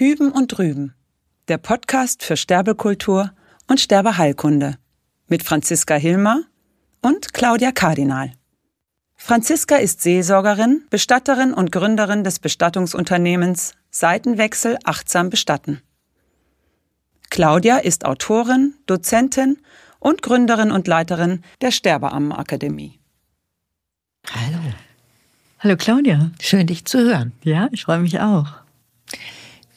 Hüben und Drüben, der Podcast für Sterbekultur und Sterbeheilkunde mit Franziska Hilmer und Claudia Kardinal. Franziska ist Seelsorgerin, Bestatterin und Gründerin des Bestattungsunternehmens Seitenwechsel achtsam bestatten. Claudia ist Autorin, Dozentin und Gründerin und Leiterin der Sterbeammenakademie. Hallo. Hallo Claudia. Schön, dich zu hören. Ja, ich freue mich auch.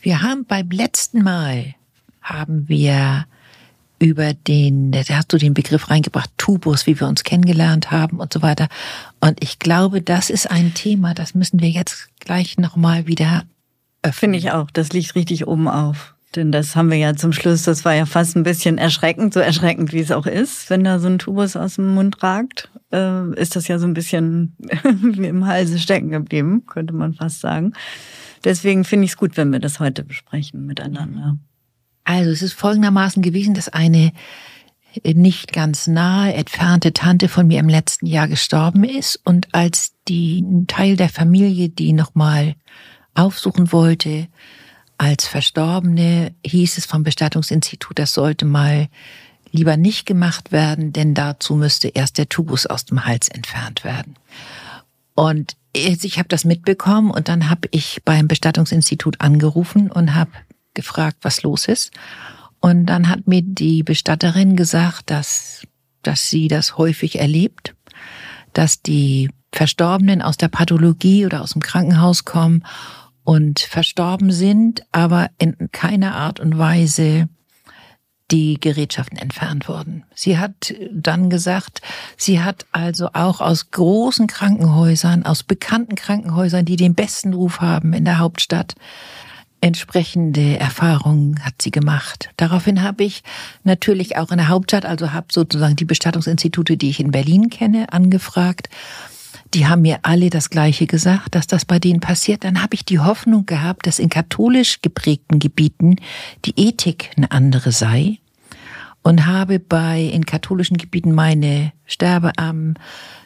Wir haben beim letzten Mal haben wir über den, da hast du den Begriff reingebracht, Tubus, wie wir uns kennengelernt haben und so weiter. Und ich glaube, das ist ein Thema, das müssen wir jetzt gleich nochmal wieder öffnen. Finde ich auch. Das liegt richtig oben auf. Denn das haben wir ja zum Schluss, das war ja fast ein bisschen erschreckend, so erschreckend wie es auch ist, wenn da so ein Tubus aus dem Mund ragt, äh, ist das ja so ein bisschen im Halse stecken geblieben, könnte man fast sagen. Deswegen finde ich es gut, wenn wir das heute besprechen miteinander. Also es ist folgendermaßen gewesen, dass eine nicht ganz nahe entfernte Tante von mir im letzten Jahr gestorben ist und als die Teil der Familie die nochmal aufsuchen wollte als Verstorbene, hieß es vom Bestattungsinstitut, das sollte mal lieber nicht gemacht werden, denn dazu müsste erst der Tubus aus dem Hals entfernt werden. Und ich habe das mitbekommen und dann habe ich beim Bestattungsinstitut angerufen und habe gefragt, was los ist. Und dann hat mir die Bestatterin gesagt, dass, dass sie das häufig erlebt, dass die Verstorbenen aus der Pathologie oder aus dem Krankenhaus kommen und verstorben sind, aber in keiner Art und Weise die Gerätschaften entfernt wurden. Sie hat dann gesagt, sie hat also auch aus großen Krankenhäusern, aus bekannten Krankenhäusern, die den besten Ruf haben in der Hauptstadt, entsprechende Erfahrungen hat sie gemacht. Daraufhin habe ich natürlich auch in der Hauptstadt, also habe sozusagen die Bestattungsinstitute, die ich in Berlin kenne, angefragt. Die haben mir alle das Gleiche gesagt, dass das bei denen passiert. Dann habe ich die Hoffnung gehabt, dass in katholisch geprägten Gebieten die Ethik eine andere sei und habe bei in katholischen Gebieten meine Sterbearmen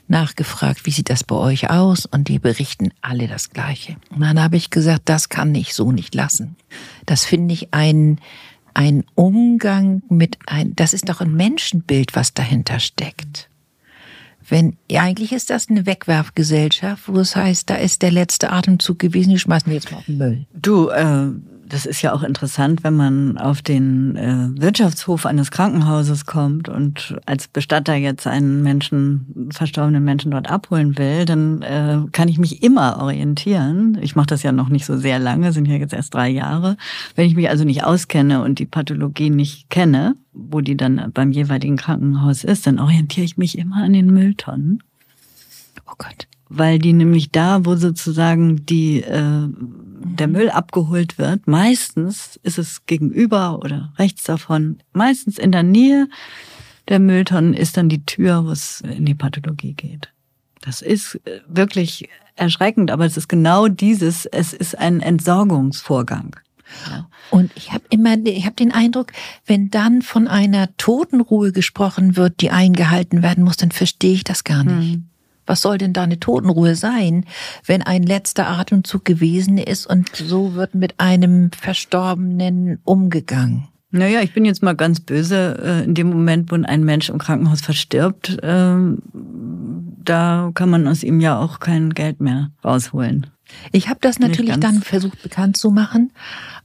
nachgefragt, wie sieht das bei euch aus? Und die berichten alle das Gleiche. Und dann habe ich gesagt, das kann ich so nicht lassen. Das finde ich ein, ein Umgang mit ein, das ist doch ein Menschenbild, was dahinter steckt. Wenn, ja, eigentlich ist das eine Wegwerfgesellschaft, wo es heißt, da ist der letzte Atemzug gewesen, die schmeißen wir jetzt mal auf den Müll. Du, äh, das ist ja auch interessant, wenn man auf den äh, Wirtschaftshof eines Krankenhauses kommt und als Bestatter jetzt einen Menschen, verstorbenen Menschen dort abholen will, dann äh, kann ich mich immer orientieren. Ich mache das ja noch nicht so sehr lange, sind ja jetzt erst drei Jahre. Wenn ich mich also nicht auskenne und die Pathologie nicht kenne, wo die dann beim jeweiligen Krankenhaus ist, dann orientiere ich mich immer an den Mülltonnen. Oh Gott. Weil die nämlich da, wo sozusagen die äh, der Müll abgeholt wird, meistens ist es gegenüber oder rechts davon, meistens in der Nähe der Mülltonnen ist dann die Tür, wo es in die Pathologie geht. Das ist äh, wirklich erschreckend, aber es ist genau dieses, es ist ein Entsorgungsvorgang. Ja. Und ich habe immer, ich habe den Eindruck, wenn dann von einer Totenruhe gesprochen wird, die eingehalten werden muss, dann verstehe ich das gar nicht. Hm. Was soll denn da eine Totenruhe sein, wenn ein letzter Atemzug gewesen ist und so wird mit einem Verstorbenen umgegangen? Naja, ich bin jetzt mal ganz böse. Äh, in dem Moment, wo ein Mensch im Krankenhaus verstirbt, ähm, da kann man aus ihm ja auch kein Geld mehr rausholen. Ich habe das natürlich dann versucht bekannt zu machen.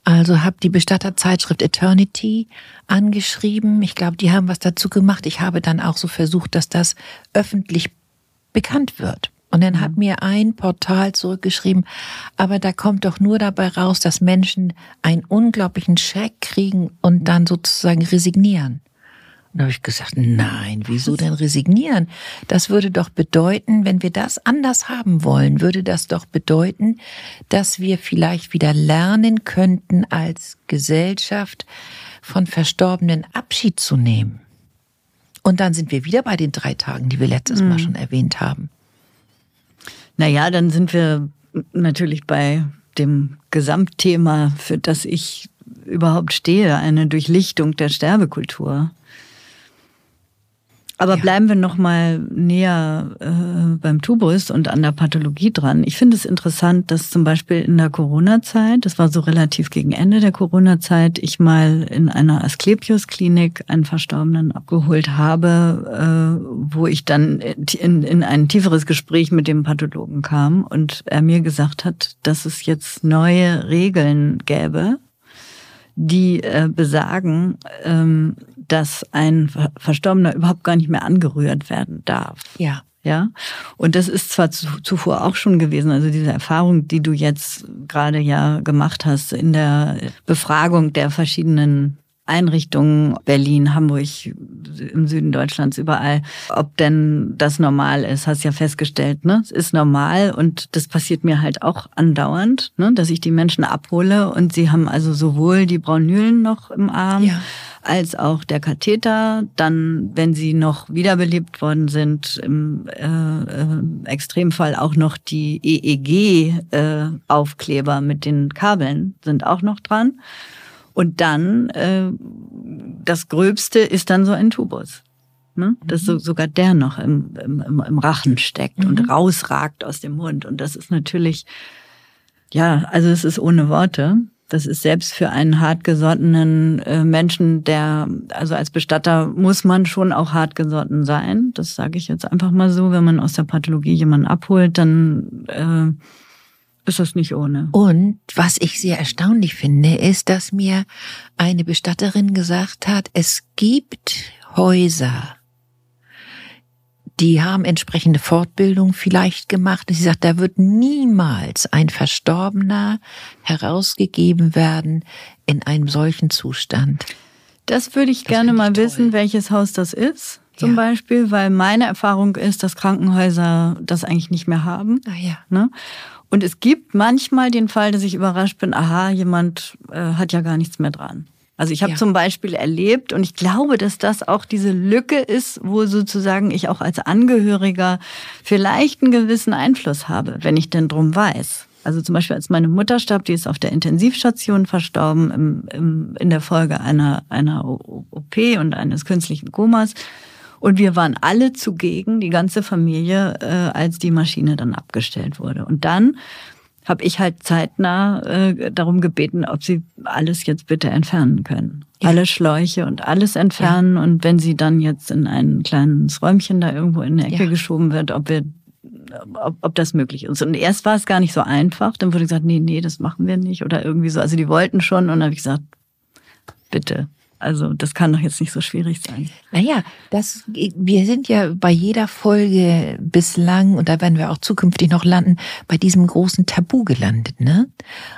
Also habe die Bestatterzeitschrift Eternity angeschrieben. Ich glaube, die haben was dazu gemacht. Ich habe dann auch so versucht, dass das öffentlich bekannt wird. Und dann hat mhm. mir ein Portal zurückgeschrieben, aber da kommt doch nur dabei raus, dass Menschen einen unglaublichen Schreck kriegen und dann sozusagen resignieren. Und da habe ich gesagt, nein, wieso denn resignieren? Das würde doch bedeuten, wenn wir das anders haben wollen, würde das doch bedeuten, dass wir vielleicht wieder lernen könnten, als Gesellschaft von Verstorbenen Abschied zu nehmen. Und dann sind wir wieder bei den drei Tagen, die wir letztes mhm. Mal schon erwähnt haben. Naja, dann sind wir natürlich bei dem Gesamtthema, für das ich überhaupt stehe, eine Durchlichtung der Sterbekultur. Aber ja. bleiben wir noch mal näher äh, beim Tubus und an der Pathologie dran. Ich finde es interessant, dass zum Beispiel in der Corona-Zeit, das war so relativ gegen Ende der Corona-Zeit, ich mal in einer Asklepios-Klinik einen Verstorbenen abgeholt habe, äh, wo ich dann in, in ein tieferes Gespräch mit dem Pathologen kam und er mir gesagt hat, dass es jetzt neue Regeln gäbe, die äh, besagen, ähm, dass ein Verstorbener überhaupt gar nicht mehr angerührt werden darf. Ja. Ja, und das ist zwar zuvor auch schon gewesen, also diese Erfahrung, die du jetzt gerade ja gemacht hast in der Befragung der verschiedenen Einrichtungen, Berlin, Hamburg, im Süden Deutschlands, überall, ob denn das normal ist, hast ja festgestellt, ne? Es ist normal und das passiert mir halt auch andauernd, ne? dass ich die Menschen abhole und sie haben also sowohl die Braunülen noch im Arm, ja. als auch der Katheter. Dann, wenn sie noch wiederbelebt worden sind, im äh, äh, Extremfall auch noch die EEG-Aufkleber äh, mit den Kabeln sind auch noch dran. Und dann, äh, das Gröbste ist dann so ein Tubus. Ne? Dass so, sogar der noch im, im, im Rachen steckt mhm. und rausragt aus dem Mund. Und das ist natürlich, ja, also es ist ohne Worte. Das ist selbst für einen hartgesottenen äh, Menschen, der, also als Bestatter muss man schon auch hartgesotten sein. Das sage ich jetzt einfach mal so. Wenn man aus der Pathologie jemanden abholt, dann äh, ist das nicht ohne. Und was ich sehr erstaunlich finde, ist, dass mir eine Bestatterin gesagt hat, es gibt Häuser, die haben entsprechende Fortbildung vielleicht gemacht. Sie sagt, da wird niemals ein Verstorbener herausgegeben werden in einem solchen Zustand. Das würde ich das gerne mal toll. wissen, welches Haus das ist. Zum ja. Beispiel, weil meine Erfahrung ist, dass Krankenhäuser das eigentlich nicht mehr haben. Ah ja. Ne? Und es gibt manchmal den Fall, dass ich überrascht bin, aha, jemand äh, hat ja gar nichts mehr dran. Also ich habe ja. zum Beispiel erlebt, und ich glaube, dass das auch diese Lücke ist, wo sozusagen ich auch als Angehöriger vielleicht einen gewissen Einfluss habe, wenn ich denn drum weiß. Also zum Beispiel als meine Mutter starb, die ist auf der Intensivstation verstorben im, im, in der Folge einer, einer OP und eines künstlichen Komas. Und wir waren alle zugegen, die ganze Familie, äh, als die Maschine dann abgestellt wurde. Und dann habe ich halt zeitnah äh, darum gebeten, ob sie alles jetzt bitte entfernen können. Ja. Alle Schläuche und alles entfernen. Ja. Und wenn sie dann jetzt in ein kleines Räumchen da irgendwo in der Ecke ja. geschoben wird, ob wir ob, ob das möglich ist. Und erst war es gar nicht so einfach. Dann wurde gesagt, nee, nee, das machen wir nicht. Oder irgendwie so. Also die wollten schon. Und dann habe ich gesagt, bitte, also das kann doch jetzt nicht so schwierig sein. Naja, das, wir sind ja bei jeder Folge bislang, und da werden wir auch zukünftig noch landen, bei diesem großen Tabu gelandet. Ne?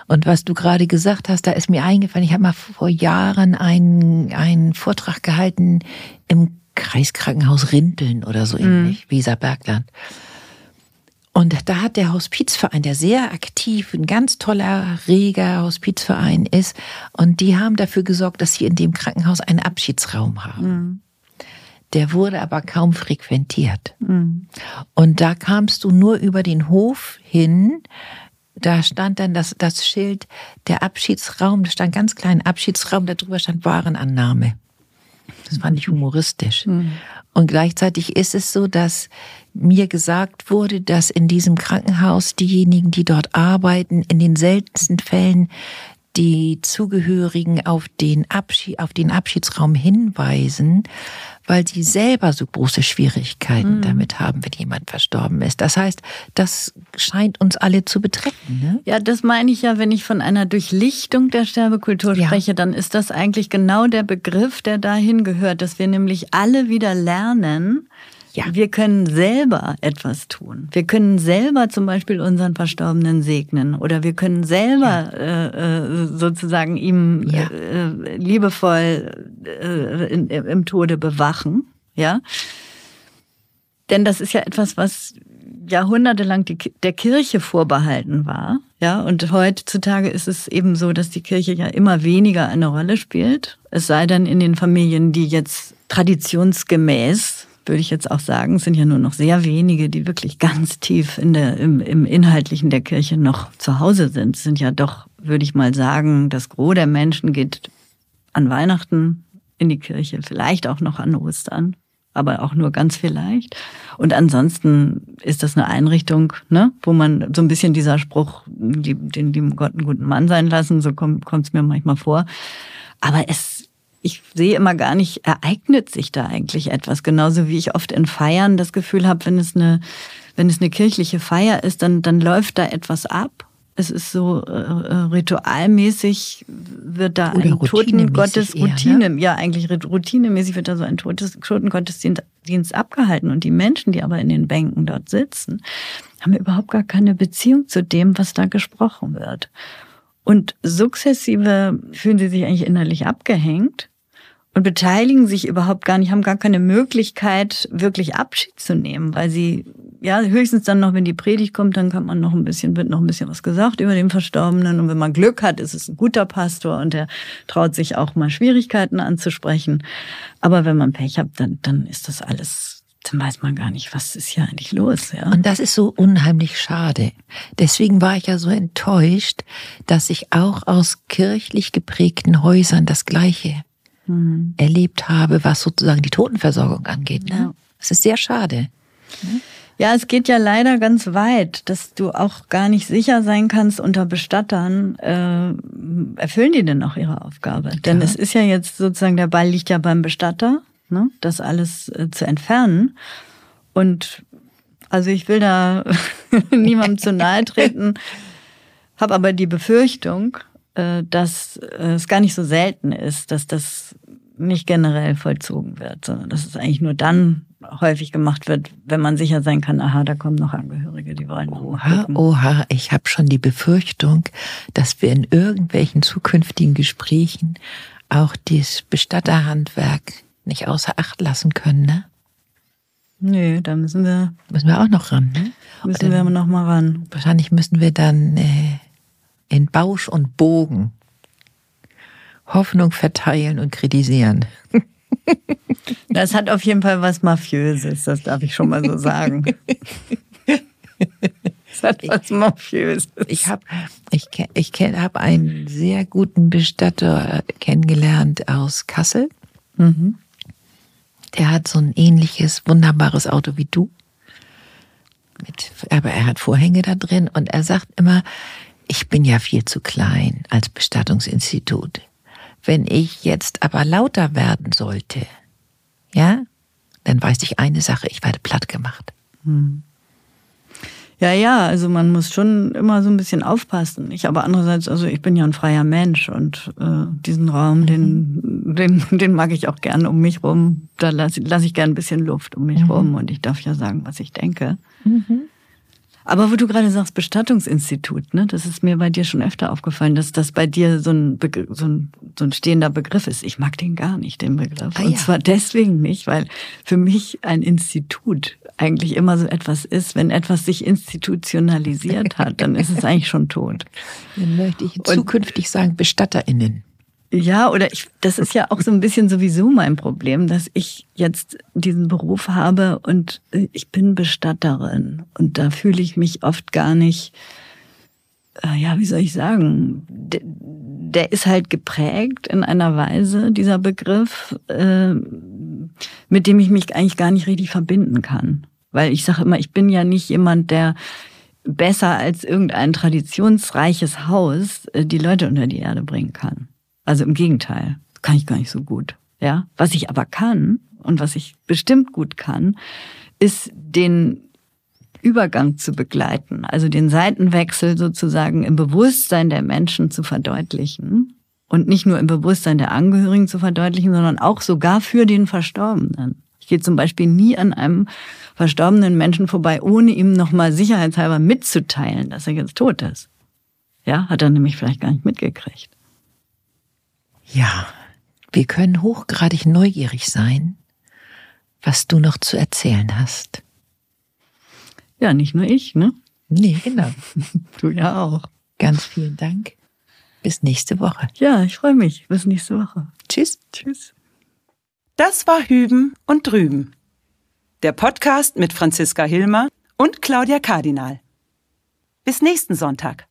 Und was du gerade gesagt hast, da ist mir eingefallen, ich habe mal vor Jahren einen, einen Vortrag gehalten im Kreiskrankenhaus Rinteln oder so ähnlich, mhm. Weserbergland. Und da hat der Hospizverein, der sehr aktiv, ein ganz toller, reger Hospizverein ist, und die haben dafür gesorgt, dass sie in dem Krankenhaus einen Abschiedsraum haben. Mhm. Der wurde aber kaum frequentiert. Mhm. Und da kamst du nur über den Hof hin. Da stand dann das, das Schild, der Abschiedsraum, da stand ganz klein Abschiedsraum, darüber stand Warenannahme. Das fand ich humoristisch. Mhm. Und gleichzeitig ist es so, dass mir gesagt wurde, dass in diesem Krankenhaus diejenigen, die dort arbeiten, in den seltensten Fällen die Zugehörigen auf den, Abschied, auf den Abschiedsraum hinweisen, weil sie selber so große Schwierigkeiten mhm. damit haben, wenn jemand verstorben ist. Das heißt, das scheint uns alle zu betreffen. Ne? Ja, das meine ich ja, wenn ich von einer Durchlichtung der Sterbekultur ja. spreche, dann ist das eigentlich genau der Begriff, der dahin gehört, dass wir nämlich alle wieder lernen, ja. Wir können selber etwas tun. Wir können selber zum Beispiel unseren Verstorbenen segnen oder wir können selber ja. äh, äh sozusagen ihm ja. äh, liebevoll äh, in, im Tode bewachen. Ja, denn das ist ja etwas, was jahrhundertelang die, der Kirche vorbehalten war. Ja, und heutzutage ist es eben so, dass die Kirche ja immer weniger eine Rolle spielt. Es sei denn in den Familien, die jetzt traditionsgemäß würde ich jetzt auch sagen, es sind ja nur noch sehr wenige, die wirklich ganz tief in der, im, im Inhaltlichen der Kirche noch zu Hause sind. Es sind ja doch, würde ich mal sagen, das Gros der Menschen geht an Weihnachten in die Kirche, vielleicht auch noch an Ostern. aber auch nur ganz vielleicht. Und ansonsten ist das eine Einrichtung, ne, wo man so ein bisschen dieser Spruch, den lieben Gott einen guten Mann sein lassen, so kommt es mir manchmal vor. Aber es, ich sehe immer gar nicht, ereignet sich da eigentlich etwas. Genauso wie ich oft in Feiern das Gefühl habe, wenn es eine, wenn es eine kirchliche Feier ist, dann, dann läuft da etwas ab es ist so äh, äh ritualmäßig wird da Oder ein Totengottes Routine, ne? ja eigentlich routinemäßig wird da so ein Totengottesdienst abgehalten und die Menschen, die aber in den Bänken dort sitzen, haben überhaupt gar keine Beziehung zu dem, was da gesprochen wird. Und sukzessive fühlen sie sich eigentlich innerlich abgehängt und beteiligen sich überhaupt gar nicht, haben gar keine Möglichkeit, wirklich Abschied zu nehmen, weil sie ja, höchstens dann noch, wenn die Predigt kommt, dann kann man noch ein bisschen, wird noch ein bisschen was gesagt über den Verstorbenen. Und wenn man Glück hat, ist es ein guter Pastor und der traut sich auch mal Schwierigkeiten anzusprechen. Aber wenn man Pech hat, dann, dann ist das alles, dann weiß man gar nicht, was ist hier eigentlich los, ja. Und das ist so unheimlich schade. Deswegen war ich ja so enttäuscht, dass ich auch aus kirchlich geprägten Häusern das Gleiche hm. erlebt habe, was sozusagen die Totenversorgung angeht. Ne? Ja. Das ist sehr schade. Ne? Ja, es geht ja leider ganz weit, dass du auch gar nicht sicher sein kannst unter Bestattern, äh, erfüllen die denn noch ihre Aufgabe? Klar. Denn es ist ja jetzt sozusagen, der Ball liegt ja beim Bestatter, ne, das alles äh, zu entfernen. Und also ich will da niemandem zu nahe treten, habe aber die Befürchtung, dass äh, es gar nicht so selten ist, dass das nicht generell vollzogen wird, sondern dass es eigentlich nur dann häufig gemacht wird, wenn man sicher sein kann, aha, da kommen noch Angehörige, die wollen. Oha, oha, ich habe schon die Befürchtung, dass wir in irgendwelchen zukünftigen Gesprächen auch das Bestatterhandwerk nicht außer Acht lassen können, ne? Nö, da müssen wir. Müssen wir auch noch ran, ne? Müssen wir noch mal ran. Wahrscheinlich müssen wir dann äh, Bausch und Bogen Hoffnung verteilen und kritisieren. Das hat auf jeden Fall was Mafiöses, das darf ich schon mal so sagen. Das hat was Mafiöses. Ich habe ich, ich hab einen sehr guten Bestatter kennengelernt aus Kassel. Mhm. Der hat so ein ähnliches, wunderbares Auto wie du. Mit, aber er hat Vorhänge da drin und er sagt immer, ich bin ja viel zu klein als Bestattungsinstitut. Wenn ich jetzt aber lauter werden sollte, ja, dann weiß ich eine Sache, ich werde platt gemacht. Hm. Ja, ja, also man muss schon immer so ein bisschen aufpassen. Ich aber andererseits, also ich bin ja ein freier Mensch und äh, diesen Raum, den, mhm. den, den mag ich auch gern um mich rum. Da lasse lass ich gern ein bisschen Luft um mich mhm. rum und ich darf ja sagen, was ich denke. Mhm. Aber wo du gerade sagst, Bestattungsinstitut, ne, das ist mir bei dir schon öfter aufgefallen, dass das bei dir so ein, so ein, so ein stehender Begriff ist. Ich mag den gar nicht, den Begriff. Ah, Und ja. zwar deswegen nicht, weil für mich ein Institut eigentlich immer so etwas ist, wenn etwas sich institutionalisiert hat, dann ist es eigentlich schon tot. Dann möchte ich zukünftig Und, sagen BestatterInnen. Ja, oder ich, das ist ja auch so ein bisschen sowieso mein Problem, dass ich jetzt diesen Beruf habe und ich bin Bestatterin und da fühle ich mich oft gar nicht, äh, ja, wie soll ich sagen, der, der ist halt geprägt in einer Weise, dieser Begriff, äh, mit dem ich mich eigentlich gar nicht richtig verbinden kann. Weil ich sage immer, ich bin ja nicht jemand, der besser als irgendein traditionsreiches Haus äh, die Leute unter die Erde bringen kann. Also im Gegenteil, kann ich gar nicht so gut. Ja, was ich aber kann und was ich bestimmt gut kann, ist den Übergang zu begleiten, also den Seitenwechsel sozusagen im Bewusstsein der Menschen zu verdeutlichen und nicht nur im Bewusstsein der Angehörigen zu verdeutlichen, sondern auch sogar für den Verstorbenen. Ich gehe zum Beispiel nie an einem verstorbenen Menschen vorbei, ohne ihm nochmal sicherheitshalber mitzuteilen, dass er jetzt tot ist. Ja, hat er nämlich vielleicht gar nicht mitgekriegt. Ja, wir können hochgradig neugierig sein, was du noch zu erzählen hast. Ja, nicht nur ich, ne? Nee, genau. du ja auch. Ganz vielen Dank. Bis nächste Woche. Ja, ich freue mich. Bis nächste Woche. Tschüss. Tschüss. Das war Hüben und Drüben. Der Podcast mit Franziska Hilmer und Claudia Kardinal. Bis nächsten Sonntag.